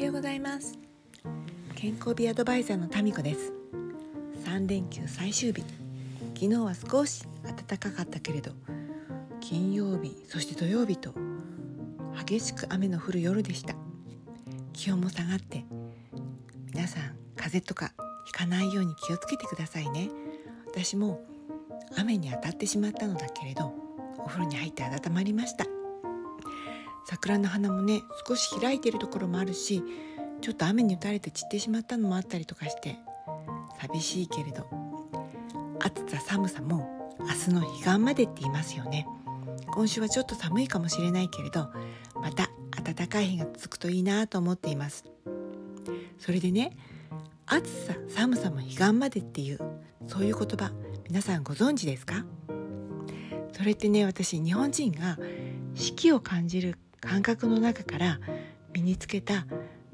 はようございます。健康美アドバイザーのタミコです。3連休最終日。昨日は少し暖かかったけれど金曜日そして土曜日と激しく雨の降る夜でした。気温も下がって皆さん風邪とかひかないように気をつけてくださいね。私も雨に当たってしまったのだけれどお風呂に入って温まりました。桜の花もね少し開いてるところもあるしちょっと雨に打たれて散ってしまったのもあったりとかして寂しいけれど暑さ寒さも明日の彼岸までって言いますよね。今週はちょっと寒いかもしれないけれどまた暖かい日が続くといいなと思っています。それでね暑さ寒さも彼岸までっていうそういう言葉皆さんご存知ですか？それってね私日本人が四季を感じる感覚の中から身につけた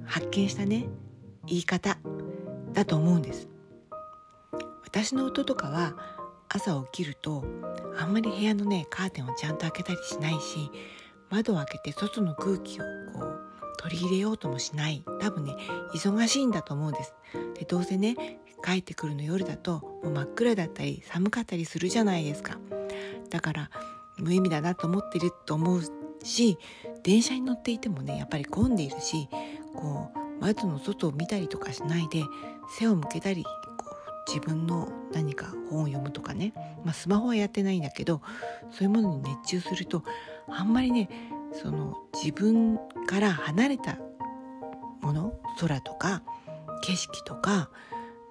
発見したね言い方だと思うんです。私の夫とかは朝起きるとあんまり部屋のねカーテンをちゃんと開けたりしないし窓を開けて外の空気をこう取り入れようともしない。多分ね忙しいんだと思うんです。でどうせね帰ってくるの夜だともう真っ暗だったり寒かったりするじゃないですか。だから無意味だなと思ってると思うし電車に乗っていてもねやっぱり混んでいるしこう窓の外を見たりとかしないで背を向けたりこう自分の何か本を読むとかね、まあ、スマホはやってないんだけどそういうものに熱中するとあんまりねその自分から離れたもの空とか景色とか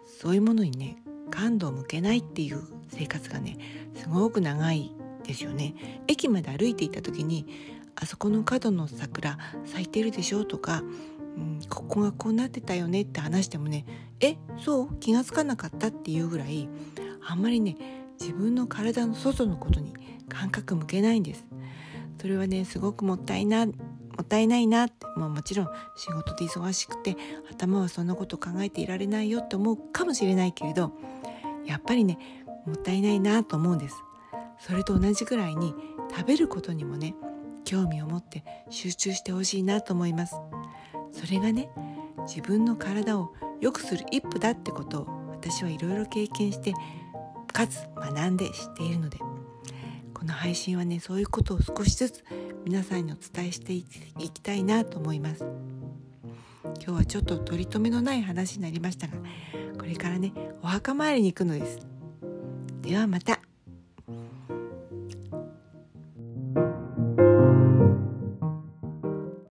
そういうものにね感度を向けないっていう生活がねすごく長いですよね。駅まで歩いていた時にあそこの角の桜咲いてるでしょとか、うん、ここがこうなってたよねって話してもねえそう？気が付かなかったっていうぐらいあんまりね自分の体の外のことに感覚向けないんです。それはねすごくもったいなもったいないなって、まあ、もちろん仕事で忙しくて頭はそんなこと考えていられないよって思うかもしれないけれどやっぱりねもったいないなと思うんです。それと同じぐらいに食べることにもね興味を持って集中してほしいなと思います。それがね自分の体を良くする一歩だってことを私はいろいろ経験してかつ学んで知っているのでこの配信はねそういうことを少しずつ皆さんにお伝えしていきたいなと思います。今日はちょっと取り留めのない話になりましたがこれからねお墓参りに行くのです。ではまた。